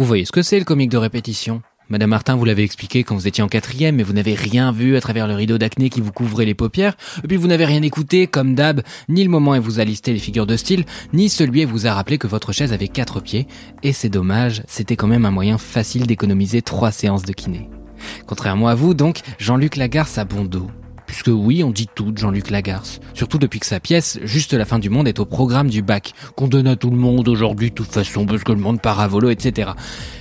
Vous voyez ce que c'est le comique de répétition Madame Martin, vous l'avez expliqué quand vous étiez en quatrième, mais vous n'avez rien vu à travers le rideau d'acné qui vous couvrait les paupières, et puis vous n'avez rien écouté, comme d'hab, ni le moment où vous a listé les figures de style, ni celui où vous a rappelé que votre chaise avait quatre pieds, et c'est dommage, c'était quand même un moyen facile d'économiser trois séances de kiné. Contrairement à vous, donc, Jean-Luc Lagarce a bon dos. Puisque oui, on dit tout de Jean-Luc Lagarce. Surtout depuis que sa pièce, Juste la fin du monde, est au programme du bac, qu'on donne à tout le monde aujourd'hui de toute façon, parce que le monde part à volo, etc.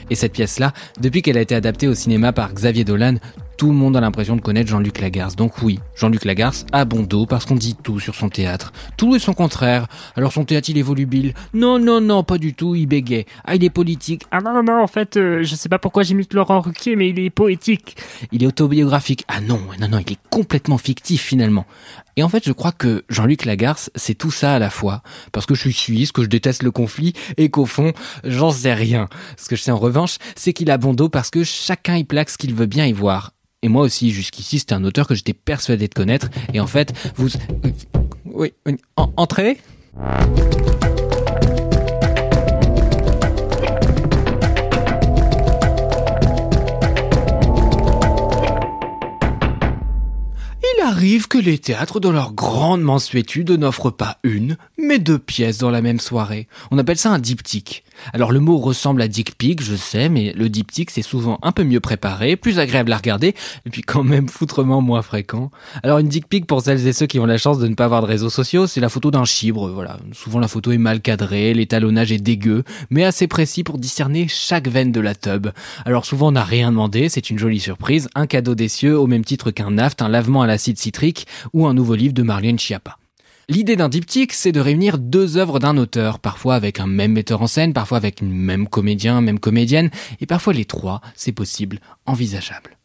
Et cette pièce-là, depuis qu'elle a été adaptée au cinéma par Xavier Dolan, tout le monde a l'impression de connaître Jean-Luc Lagarce. Donc oui, Jean-Luc Lagarce a bon dos parce qu'on dit tout sur son théâtre. Tout est son contraire. Alors son théâtre il est volubile. Non, non, non, pas du tout, il bégait. Ah, il est politique. Ah non, non, non, en fait, euh, je sais pas pourquoi j'imite Laurent Ruquier, mais il est poétique. Il est autobiographique. Ah non, non, non, il est complètement fictif finalement. Et en fait, je crois que Jean-Luc Lagarce, c'est tout ça à la fois. Parce que je suis suisse, que je déteste le conflit, et qu'au fond, j'en sais rien. Ce que je sais en revanche, c'est qu'il a bon dos parce que chacun y plaque ce qu'il veut bien y voir. Et moi aussi, jusqu'ici, c'était un auteur que j'étais persuadé de connaître. Et en fait, vous... Oui, entrez Il arrive que les théâtres, dans leur grande mansuétude, n'offrent pas une, mais deux pièces dans la même soirée. On appelle ça un diptyque. Alors le mot ressemble à pic, je sais, mais le diptyque c'est souvent un peu mieux préparé, plus agréable à regarder, et puis quand même foutrement moins fréquent. Alors une dick pic pour celles et ceux qui ont la chance de ne pas avoir de réseaux sociaux, c'est la photo d'un chibre, voilà. Souvent la photo est mal cadrée, l'étalonnage est dégueu, mais assez précis pour discerner chaque veine de la tub. Alors souvent on n'a rien demandé, c'est une jolie surprise, un cadeau des cieux au même titre qu'un naft, un lavement à l'acide citrique ou un nouveau livre de Marlène Schiappa. L'idée d'un diptyque, c'est de réunir deux œuvres d'un auteur, parfois avec un même metteur en scène, parfois avec une même comédien, même comédienne, et parfois les trois, c'est possible, envisageable.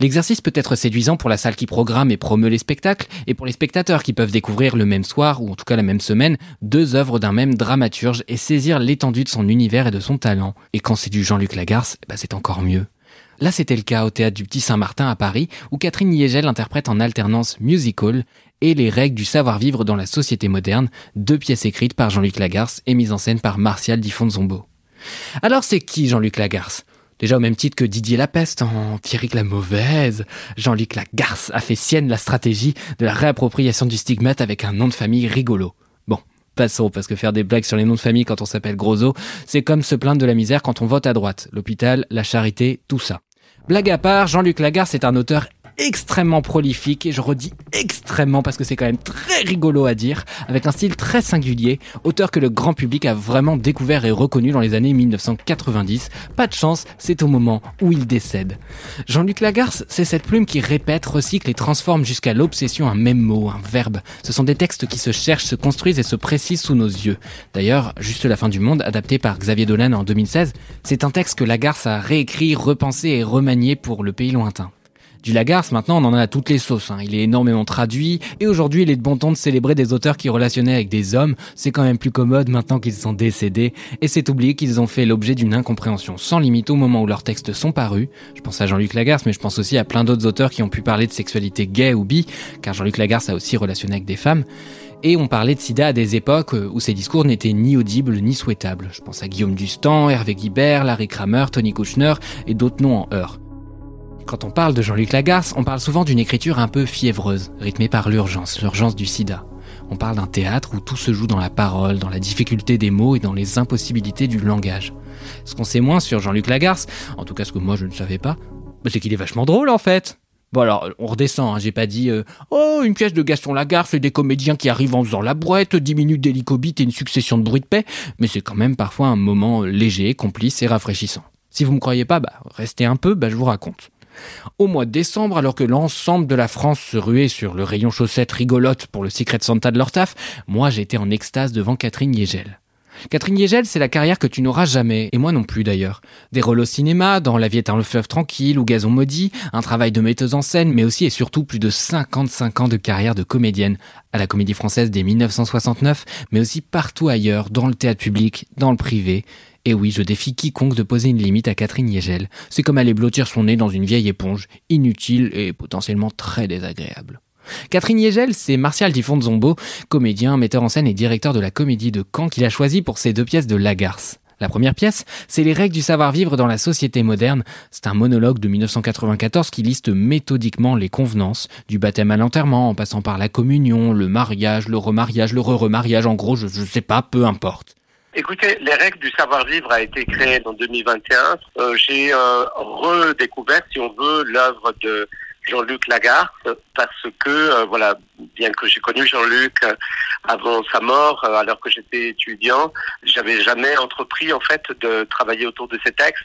L'exercice peut être séduisant pour la salle qui programme et promeut les spectacles, et pour les spectateurs qui peuvent découvrir le même soir, ou en tout cas la même semaine, deux œuvres d'un même dramaturge et saisir l'étendue de son univers et de son talent. Et quand c'est du Jean-Luc Lagarce, bah c'est encore mieux. Là, c'était le cas au théâtre du Petit Saint-Martin à Paris, où Catherine Niegel interprète en alternance musical et les règles du savoir-vivre dans la société moderne, deux pièces écrites par Jean-Luc Lagarce et mises en scène par Martial Zombo. Alors c'est qui Jean-Luc Lagarce? Déjà au même titre que Didier Lapeste en Pierrick la Mauvaise, Jean-Luc Lagarce a fait sienne la stratégie de la réappropriation du stigmate avec un nom de famille rigolo. Bon, passons, parce que faire des blagues sur les noms de famille quand on s'appelle Grosso, c'est comme se plaindre de la misère quand on vote à droite. L'hôpital, la charité, tout ça. Blague à part, Jean-Luc Lagarce est un auteur extrêmement prolifique et je redis extrêmement parce que c'est quand même très rigolo à dire, avec un style très singulier, auteur que le grand public a vraiment découvert et reconnu dans les années 1990. Pas de chance, c'est au moment où il décède. Jean-Luc Lagarce, c'est cette plume qui répète, recycle et transforme jusqu'à l'obsession un même mot, un verbe. Ce sont des textes qui se cherchent, se construisent et se précisent sous nos yeux. D'ailleurs, Juste la fin du monde, adapté par Xavier Dolan en 2016, c'est un texte que Lagarce a réécrit, repensé et remanié pour le pays lointain. Du Lagarce, maintenant, on en a à toutes les sauces. Hein. Il est énormément traduit, et aujourd'hui, il est de bon ton de célébrer des auteurs qui relationnaient avec des hommes. C'est quand même plus commode maintenant qu'ils sont décédés, et c'est oublié qu'ils ont fait l'objet d'une incompréhension sans limite au moment où leurs textes sont parus. Je pense à Jean-Luc Lagarce, mais je pense aussi à plein d'autres auteurs qui ont pu parler de sexualité gay ou bi, car Jean-Luc Lagarce a aussi relationné avec des femmes. Et on parlait de sida à des époques où ces discours n'étaient ni audibles ni souhaitables. Je pense à Guillaume Dustan, Hervé Guibert, Larry Kramer, Tony Kushner et d'autres noms en heure. Quand on parle de Jean-Luc Lagarce, on parle souvent d'une écriture un peu fiévreuse, rythmée par l'urgence, l'urgence du sida. On parle d'un théâtre où tout se joue dans la parole, dans la difficulté des mots et dans les impossibilités du langage. Ce qu'on sait moins sur Jean-Luc Lagarce, en tout cas ce que moi je ne savais pas, bah, c'est qu'il est vachement drôle en fait. Bon alors, on redescend, hein, j'ai pas dit euh, Oh, une pièce de Gaston Lagarce et des comédiens qui arrivent en faisant la brouette, 10 minutes d'hélicobite et une succession de bruits de paix, mais c'est quand même parfois un moment léger, complice et rafraîchissant. Si vous me croyez pas, bah, restez un peu, bah, je vous raconte. Au mois de décembre, alors que l'ensemble de la France se ruait sur le rayon chaussettes rigolote pour le Secret Santa de leur taf, moi j'étais en extase devant Catherine Yegel. Catherine Yegel, c'est la carrière que tu n'auras jamais, et moi non plus d'ailleurs. Des rôles au cinéma, dans La vie est un fleuve tranquille ou Gazon maudit, un travail de metteuse en scène, mais aussi et surtout plus de 55 ans de carrière de comédienne, à la comédie française dès 1969, mais aussi partout ailleurs, dans le théâtre public, dans le privé, et oui, je défie quiconque de poser une limite à Catherine Yegel. C'est comme aller blottir son nez dans une vieille éponge, inutile et potentiellement très désagréable. Catherine Yegel, c'est Martial Zombo, comédien, metteur en scène et directeur de la comédie de Caen qu'il a choisi pour ses deux pièces de Lagarce. La première pièce, c'est les règles du savoir-vivre dans la société moderne. C'est un monologue de 1994 qui liste méthodiquement les convenances, du baptême à l'enterrement, en passant par la communion, le mariage, le remariage, le re-remariage, en gros, je, je sais pas, peu importe. Écoutez, les règles du savoir-vivre a été créées en 2021. Euh, J'ai euh, redécouvert, si on veut, l'œuvre de Jean-Luc Lagarde parce que, euh, voilà, bien que j'ai connu Jean-Luc euh, avant sa mort, euh, alors que j'étais étudiant, j'avais jamais entrepris en fait de travailler autour de ces textes.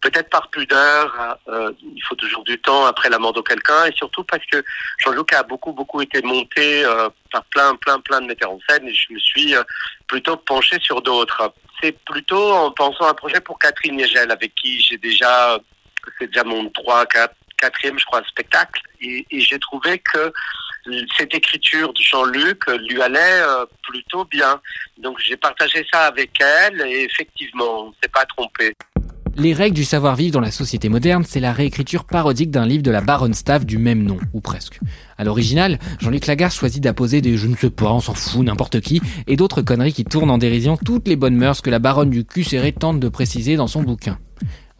Peut-être par pudeur, euh, il faut toujours du temps après la mort de quelqu'un, et surtout parce que Jean-Luc a beaucoup beaucoup été monté euh, par plein plein plein de metteurs en scène, et je me suis euh, plutôt penché sur d'autres. C'est plutôt en pensant à un projet pour Catherine Niegel, avec qui j'ai déjà, c'est déjà mon trois, quatre, quatrième, je crois, spectacle, et, j'ai trouvé que cette écriture de Jean-Luc lui allait euh, plutôt bien. Donc j'ai partagé ça avec elle, et effectivement, on ne s'est pas trompé. Les règles du savoir-vivre dans la société moderne, c'est la réécriture parodique d'un livre de la baronne Staff du même nom, ou presque. À l'original, Jean-Luc Lagarde choisit d'apposer des je ne sais pas, on s'en fout, n'importe qui, et d'autres conneries qui tournent en dérision toutes les bonnes mœurs que la baronne du cul serré tente de préciser dans son bouquin.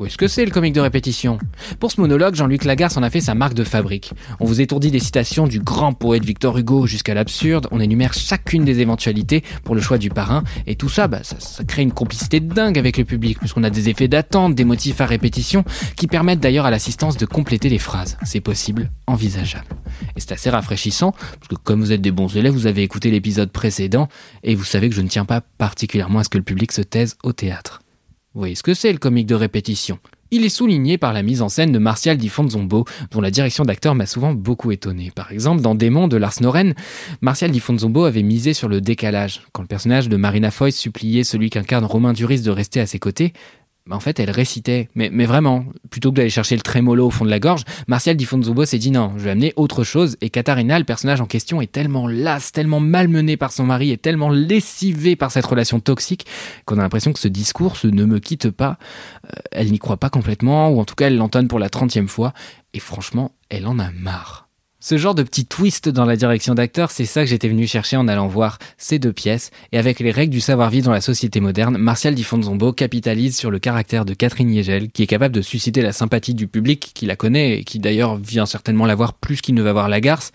Où est-ce que c'est le comique de répétition? Pour ce monologue, Jean-Luc Lagarde en a fait sa marque de fabrique. On vous étourdit des citations du grand poète Victor Hugo jusqu'à l'absurde, on énumère chacune des éventualités pour le choix du parrain, et tout ça, bah, ça, crée une complicité de dingue avec le public, puisqu'on a des effets d'attente, des motifs à répétition, qui permettent d'ailleurs à l'assistance de compléter les phrases. C'est possible, envisageable. Et c'est assez rafraîchissant, parce que comme vous êtes des bons élèves, vous avez écouté l'épisode précédent, et vous savez que je ne tiens pas particulièrement à ce que le public se taise au théâtre. Vous voyez ce que c'est le comique de répétition il est souligné par la mise en scène de Martial Di Fonzombo, dont la direction d'acteur m'a souvent beaucoup étonné. Par exemple, dans Démon de Lars Noren, Martial Di Fonzombo avait misé sur le décalage. Quand le personnage de Marina Foy suppliait celui qu'incarne Romain Duris de rester à ses côtés, bah, en fait, elle récitait. Mais, vraiment, plutôt que d'aller chercher le trémolo au fond de la gorge, Martial Di Fonzobo s'est dit non, je vais amener autre chose. Et Katharina, le personnage en question, est tellement lasse, tellement malmenée par son mari et tellement lessivée par cette relation toxique qu'on a l'impression que ce discours, ne me quitte pas, euh, elle n'y croit pas complètement, ou en tout cas, elle l'entonne pour la trentième fois. Et franchement, elle en a marre. Ce genre de petit twist dans la direction d'acteur, c'est ça que j'étais venu chercher en allant voir ces deux pièces. Et avec les règles du savoir-vivre dans la société moderne, Martial Di Fonzombo capitalise sur le caractère de Catherine Niegel, qui est capable de susciter la sympathie du public qui la connaît et qui d'ailleurs vient certainement la voir plus qu'il ne va voir la garce,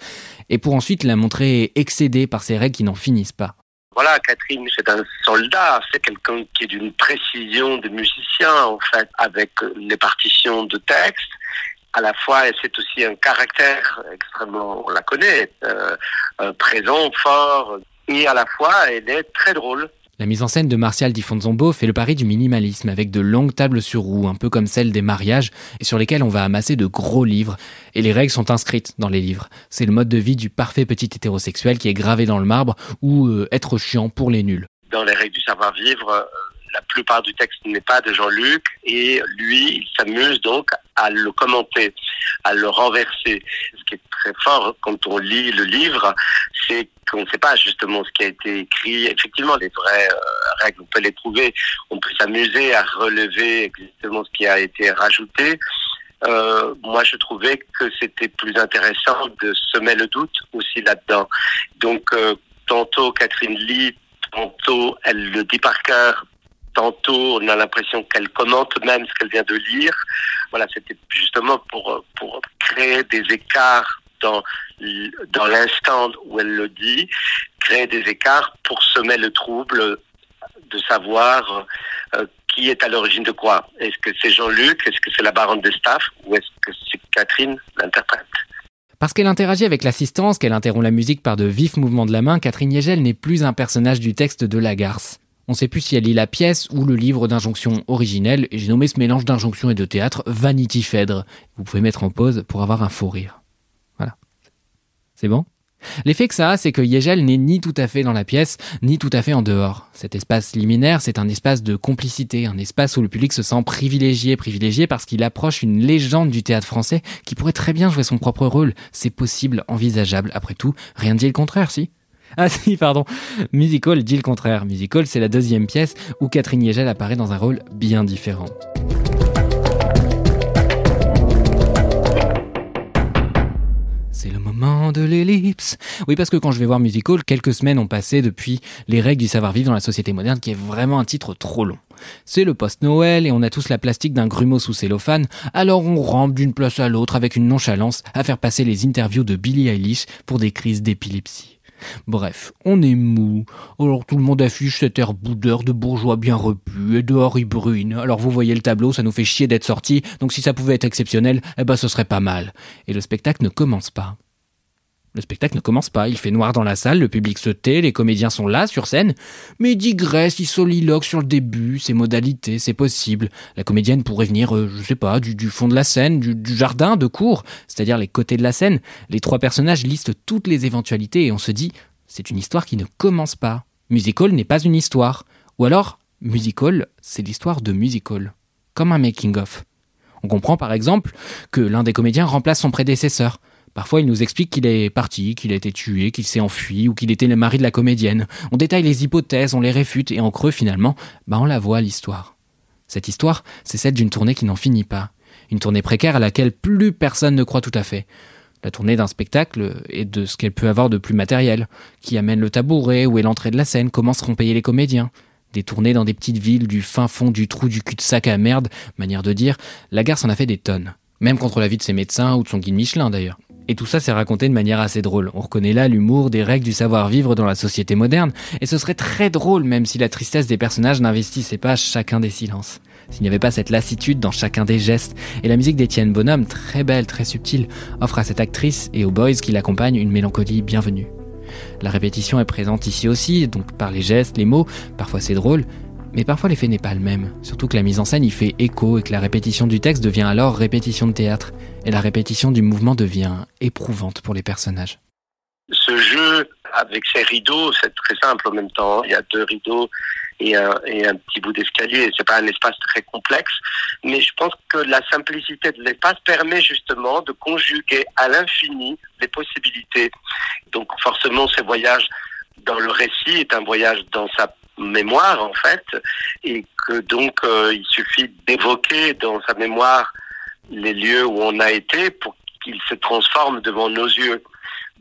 et pour ensuite la montrer excédée par ces règles qui n'en finissent pas. Voilà, Catherine, c'est un soldat, c'est quelqu'un qui est d'une précision de musicien, en fait, avec les partitions de texte à la fois, c'est aussi un caractère extrêmement, on la connaît, euh, euh, présent, fort, et à la fois, elle est très drôle. La mise en scène de Martial Di Fonzombo fait le pari du minimalisme avec de longues tables sur roues, un peu comme celles des mariages, et sur lesquelles on va amasser de gros livres. Et les règles sont inscrites dans les livres. C'est le mode de vie du parfait petit hétérosexuel qui est gravé dans le marbre, ou euh, être chiant pour les nuls. Dans les règles du savoir-vivre, la plupart du texte n'est pas de Jean-Luc et lui, il s'amuse donc à le commenter, à le renverser. Ce qui est très fort quand on lit le livre, c'est qu'on ne sait pas justement ce qui a été écrit. Effectivement, les vraies euh, règles, on peut les trouver. On peut s'amuser à relever exactement ce qui a été rajouté. Euh, moi, je trouvais que c'était plus intéressant de semer le doute aussi là-dedans. Donc, euh, tantôt Catherine lit, tantôt elle le dit par cœur, tantôt on a l'impression qu'elle commente même ce qu'elle vient de lire. Voilà, c'était justement pour, créer des écarts dans, dans l'instant où elle le dit, créer des écarts pour semer le trouble de savoir euh, qui est à l'origine de quoi. Est-ce que c'est Jean-Luc, est-ce que c'est la baronne de staff? Ou est-ce que c'est Catherine, l'interprète? Parce qu'elle interagit avec l'assistance, qu'elle interrompt la musique par de vifs mouvements de la main, Catherine Yegel n'est plus un personnage du texte de Lagarce. On ne sait plus si elle lit la pièce ou le livre d'injonction originelle, et j'ai nommé ce mélange d'injonction et de théâtre Vanity Phèdre. Vous pouvez mettre en pause pour avoir un faux rire. Voilà. C'est bon? L'effet que ça a, c'est que Yegel n'est ni tout à fait dans la pièce, ni tout à fait en dehors. Cet espace liminaire, c'est un espace de complicité, un espace où le public se sent privilégié, privilégié parce qu'il approche une légende du théâtre français qui pourrait très bien jouer son propre rôle. C'est possible, envisageable. Après tout, rien ne dit le contraire, si? ah si, pardon. Musical dit le contraire. Musical, c'est la deuxième pièce où Catherine Yegel apparaît dans un rôle bien différent. C'est le moment de l'ellipse. Oui, parce que quand je vais voir Musical, quelques semaines ont passé depuis Les règles du savoir-vivre dans la société moderne, qui est vraiment un titre trop long. C'est le post-Noël et on a tous la plastique d'un grumeau sous cellophane, alors on rampe d'une place à l'autre avec une nonchalance à faire passer les interviews de Billie Eilish pour des crises d'épilepsie. Bref, on est mou, alors tout le monde affiche cet air boudeur de bourgeois bien repu, et dehors il bruine. Alors vous voyez le tableau, ça nous fait chier d'être sorti, donc si ça pouvait être exceptionnel, eh ben ce serait pas mal. Et le spectacle ne commence pas. Le spectacle ne commence pas, il fait noir dans la salle, le public se tait, les comédiens sont là, sur scène, mais il digresse, il soliloque sur le début, ses modalités, c'est possible. La comédienne pourrait venir, euh, je sais pas, du, fond de la scène, du, jardin, de cours, c'est-à-dire les côtés de la scène. Les trois personnages listent toutes les éventualités et on se dit, c'est une histoire qui ne commence pas. Musical n'est pas une histoire. Ou alors, musical, c'est l'histoire de musical. Comme un making-of. On comprend par exemple que l'un des comédiens remplace son prédécesseur. Parfois, il nous explique qu'il est parti, qu'il a été tué, qu'il s'est enfui ou qu'il était le mari de la comédienne. On détaille les hypothèses, on les réfute et en creux, finalement, bah on la voit l'histoire. Cette histoire, c'est celle d'une tournée qui n'en finit pas. Une tournée précaire à laquelle plus personne ne croit tout à fait. La tournée d'un spectacle et de ce qu'elle peut avoir de plus matériel. Qui amène le tabouret, où est l'entrée de la scène, comment seront payés les comédiens. Des tournées dans des petites villes du fin fond du trou du cul-de-sac à merde, manière de dire, la gare s'en a fait des tonnes. Même contre la vie de ses médecins ou de son guide Michelin d'ailleurs. Et tout ça s'est raconté de manière assez drôle. On reconnaît là l'humour des règles du savoir-vivre dans la société moderne, et ce serait très drôle même si la tristesse des personnages n'investissait pas chacun des silences. S'il n'y avait pas cette lassitude dans chacun des gestes, et la musique d'Étienne Bonhomme, très belle, très subtile, offre à cette actrice et aux boys qui l'accompagnent une mélancolie bienvenue. La répétition est présente ici aussi, donc par les gestes, les mots, parfois c'est drôle, mais parfois l'effet n'est pas le même, surtout que la mise en scène y fait écho et que la répétition du texte devient alors répétition de théâtre, et la répétition du mouvement devient éprouvante pour les personnages. Ce jeu avec ces rideaux, c'est très simple en même temps. Il y a deux rideaux et un, et un petit bout d'escalier. C'est pas un espace très complexe, mais je pense que la simplicité de l'espace permet justement de conjuguer à l'infini les possibilités. Donc forcément, ce voyage dans le récit est un voyage dans sa mémoire en fait, et que donc euh, il suffit d'évoquer dans sa mémoire les lieux où on a été pour qu'ils se transforment devant nos yeux.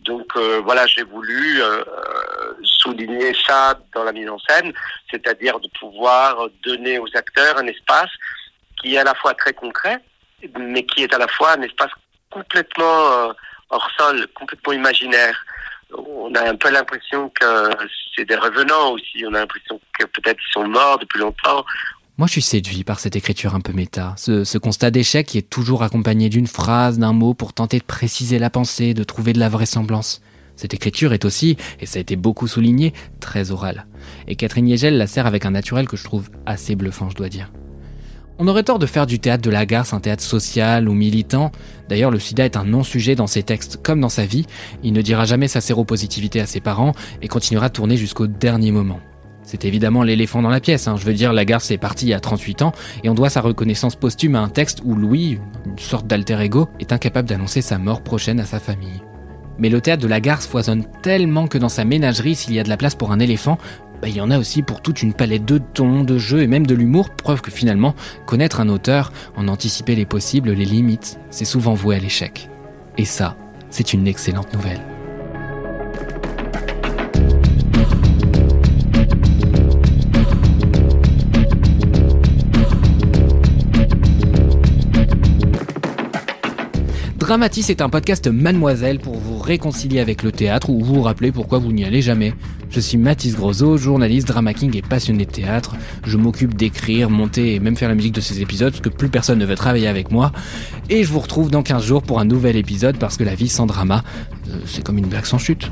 Donc euh, voilà, j'ai voulu euh, souligner ça dans la mise en scène, c'est-à-dire de pouvoir donner aux acteurs un espace qui est à la fois très concret, mais qui est à la fois un espace complètement hors sol, complètement imaginaire on a un peu l'impression que c'est des revenants aussi. On a l'impression que peut-être ils sont morts depuis longtemps. Moi, je suis séduit par cette écriture un peu méta, ce, constat d'échec qui est toujours accompagné d'une phrase, d'un mot pour tenter de préciser la pensée, de trouver de la vraisemblance. Cette écriture est aussi, et ça a été beaucoup souligné, très orale. Et Catherine Yegel la sert avec un naturel que je trouve assez bluffant, je dois dire. On aurait tort de faire du théâtre de la garce un théâtre social ou militant. D'ailleurs, le sida est un non-sujet dans ses textes comme dans sa vie. Il ne dira jamais sa séropositivité à ses parents et continuera de tourner jusqu'au dernier moment. C'est évidemment l'éléphant dans la pièce. Hein. Je veux dire, la garce est partie à 38 ans et on doit sa reconnaissance posthume à un texte où Louis, une sorte d'alter ego, est incapable d'annoncer sa mort prochaine à sa famille. Mais le théâtre de la garce foisonne tellement que dans sa ménagerie, s'il y a de la place pour un éléphant, bah, il y en a aussi pour toute une palette de tons, de jeux et même de l'humour, preuve que finalement, connaître un auteur, en anticiper les possibles, les limites, c'est souvent voué à l'échec. Et ça, c'est une excellente nouvelle. Dramatis est un podcast mademoiselle pour vous réconcilier avec le théâtre ou vous rappeler pourquoi vous n'y allez jamais. Je suis Mathis Grosot, journaliste, drama king et passionné de théâtre. Je m'occupe d'écrire, monter et même faire la musique de ces épisodes parce que plus personne ne veut travailler avec moi. Et je vous retrouve dans 15 jours pour un nouvel épisode parce que la vie sans drama, euh, c'est comme une blague sans chute.